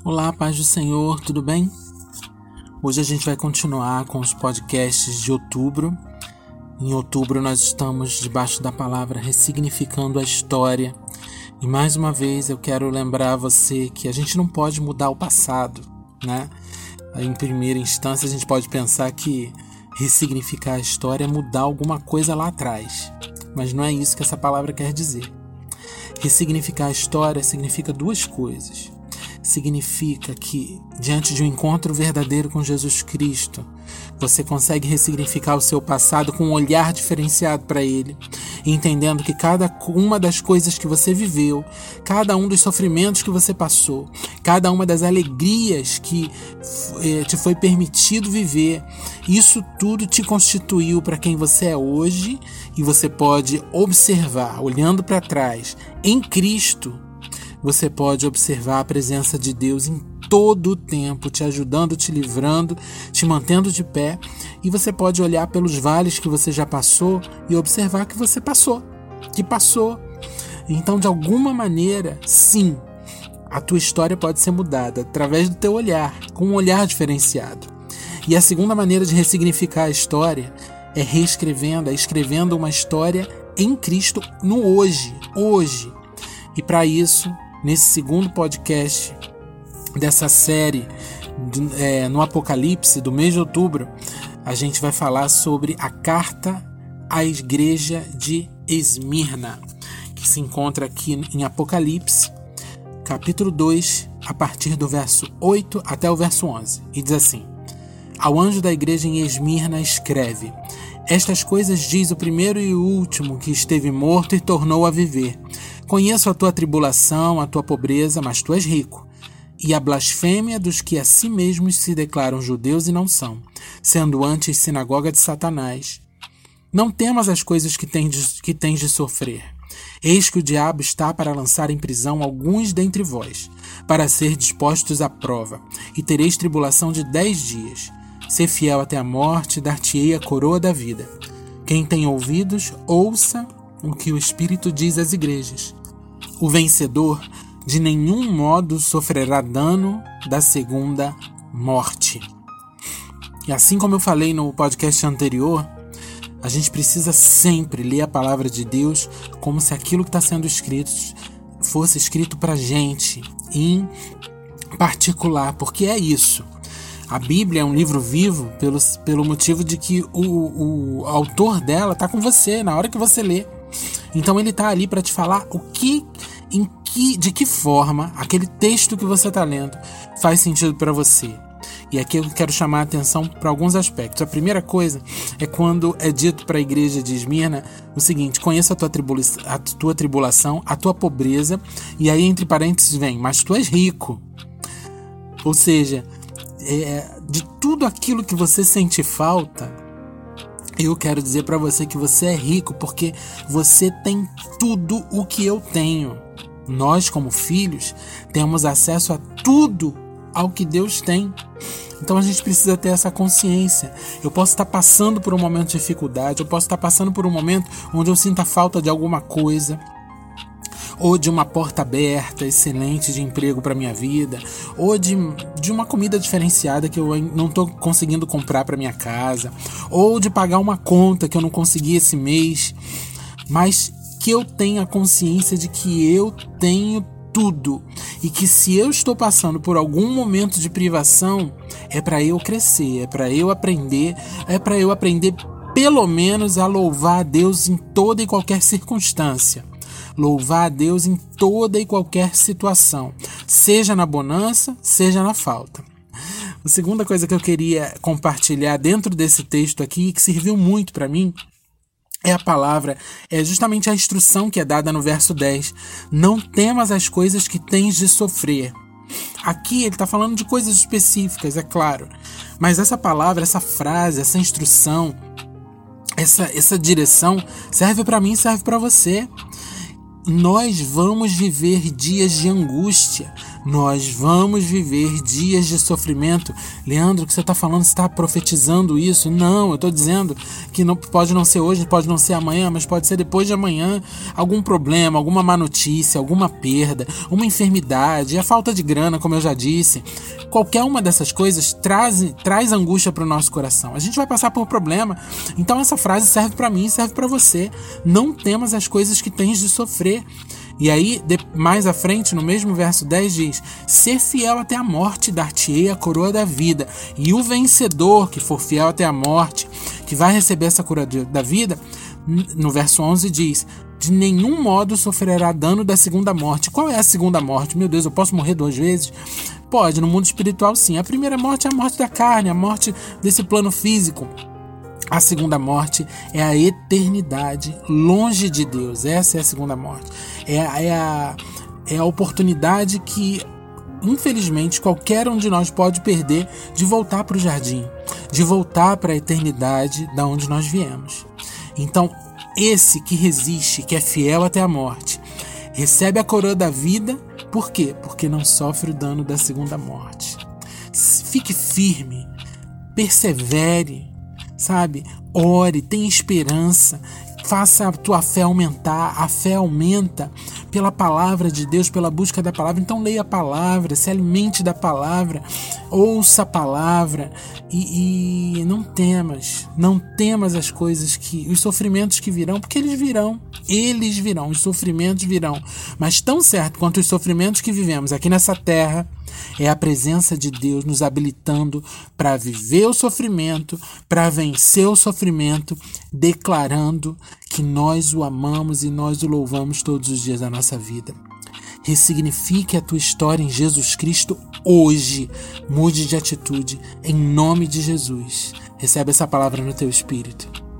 Olá, paz do Senhor, tudo bem? Hoje a gente vai continuar com os podcasts de outubro. Em outubro nós estamos debaixo da palavra ressignificando a história. E mais uma vez eu quero lembrar você que a gente não pode mudar o passado, né? Em primeira instância a gente pode pensar que ressignificar a história é mudar alguma coisa lá atrás. Mas não é isso que essa palavra quer dizer. Ressignificar a história significa duas coisas significa que, diante de um encontro verdadeiro com Jesus Cristo, você consegue ressignificar o seu passado com um olhar diferenciado para ele, entendendo que cada uma das coisas que você viveu, cada um dos sofrimentos que você passou, cada uma das alegrias que eh, te foi permitido viver, isso tudo te constituiu para quem você é hoje e você pode observar, olhando para trás, em Cristo você pode observar a presença de Deus em todo o tempo, te ajudando, te livrando, te mantendo de pé, e você pode olhar pelos vales que você já passou e observar que você passou, que passou. Então, de alguma maneira, sim, a tua história pode ser mudada através do teu olhar, com um olhar diferenciado. E a segunda maneira de ressignificar a história é reescrevendo, é escrevendo uma história em Cristo no hoje, hoje. E para isso, nesse segundo podcast dessa série é, no Apocalipse do mês de outubro, a gente vai falar sobre a carta à igreja de Esmirna, que se encontra aqui em Apocalipse, capítulo 2, a partir do verso 8 até o verso 11. E diz assim: Ao anjo da igreja em Esmirna escreve: Estas coisas diz o primeiro e o último que esteve morto e tornou a viver. Conheço a tua tribulação, a tua pobreza, mas tu és rico. E a blasfêmia dos que a si mesmos se declaram judeus e não são, sendo antes sinagoga de Satanás. Não temas as coisas que tens de, que tens de sofrer. Eis que o diabo está para lançar em prisão alguns dentre vós, para ser dispostos à prova, e tereis tribulação de dez dias. Ser fiel até a morte, dar-te-ei a coroa da vida. Quem tem ouvidos, ouça o que o Espírito diz às igrejas. O vencedor de nenhum modo sofrerá dano da segunda morte. E assim como eu falei no podcast anterior, a gente precisa sempre ler a palavra de Deus como se aquilo que está sendo escrito fosse escrito para gente, em particular, porque é isso. A Bíblia é um livro vivo pelo, pelo motivo de que o, o autor dela está com você na hora que você lê. Então ele está ali para te falar o que em que, de que forma aquele texto que você está lendo faz sentido para você. E aqui eu quero chamar a atenção para alguns aspectos. A primeira coisa é quando é dito para a igreja de Esmirna o seguinte: conheça a tua, tribula a tua tribulação, a tua pobreza, e aí entre parênteses vem, mas tu és rico. Ou seja, é, de tudo aquilo que você sente falta, eu quero dizer para você que você é rico porque você tem tudo o que eu tenho. Nós, como filhos, temos acesso a tudo ao que Deus tem. Então a gente precisa ter essa consciência. Eu posso estar passando por um momento de dificuldade, eu posso estar passando por um momento onde eu sinta falta de alguma coisa, ou de uma porta aberta excelente de emprego para minha vida, ou de, de uma comida diferenciada que eu não estou conseguindo comprar para minha casa, ou de pagar uma conta que eu não consegui esse mês. Mas que eu tenha consciência de que eu tenho tudo e que se eu estou passando por algum momento de privação é para eu crescer, é para eu aprender, é para eu aprender pelo menos a louvar a Deus em toda e qualquer circunstância. Louvar a Deus em toda e qualquer situação, seja na bonança, seja na falta. A segunda coisa que eu queria compartilhar dentro desse texto aqui, que serviu muito para mim, é a palavra, é justamente a instrução que é dada no verso 10. Não temas as coisas que tens de sofrer. Aqui ele está falando de coisas específicas, é claro. Mas essa palavra, essa frase, essa instrução, essa, essa direção serve para mim, serve para você. Nós vamos viver dias de angústia, Nós vamos viver dias de sofrimento. Leandro, o que você está falando? Você está profetizando isso? Não, eu estou dizendo que não, pode não ser hoje, pode não ser amanhã, mas pode ser depois de amanhã. Algum problema, alguma má notícia, alguma perda, uma enfermidade, a falta de grana, como eu já disse. Qualquer uma dessas coisas traz, traz angústia para o nosso coração. A gente vai passar por problema. Então essa frase serve para mim, serve para você. Não temas as coisas que tens de sofrer. E aí, mais à frente, no mesmo verso 10, diz: Ser fiel até a morte, dar-te-ei a coroa da vida. E o vencedor, que for fiel até a morte, que vai receber essa coroa da vida, no verso 11 diz: De nenhum modo sofrerá dano da segunda morte. Qual é a segunda morte? Meu Deus, eu posso morrer duas vezes? Pode, no mundo espiritual sim. A primeira morte é a morte da carne, a morte desse plano físico. A segunda morte é a eternidade longe de Deus. Essa é a segunda morte. É, é, a, é a oportunidade que, infelizmente, qualquer um de nós pode perder de voltar para o jardim, de voltar para a eternidade da onde nós viemos. Então, esse que resiste, que é fiel até a morte, recebe a coroa da vida. Por quê? Porque não sofre o dano da segunda morte. Fique firme, persevere sabe? Ore, tenha esperança, faça a tua fé aumentar. A fé aumenta pela palavra de Deus, pela busca da palavra. Então leia a palavra, se alimente da palavra, ouça a palavra e, e não temas, não temas as coisas que, os sofrimentos que virão, porque eles virão, eles virão, os sofrimentos virão. Mas tão certo quanto os sofrimentos que vivemos aqui nessa terra é a presença de Deus nos habilitando para viver o sofrimento, para vencer o sofrimento, declarando que nós o amamos e nós o louvamos todos os dias da nossa vida. Ressignifique a tua história em Jesus Cristo hoje. Mude de atitude em nome de Jesus. Recebe essa palavra no teu espírito.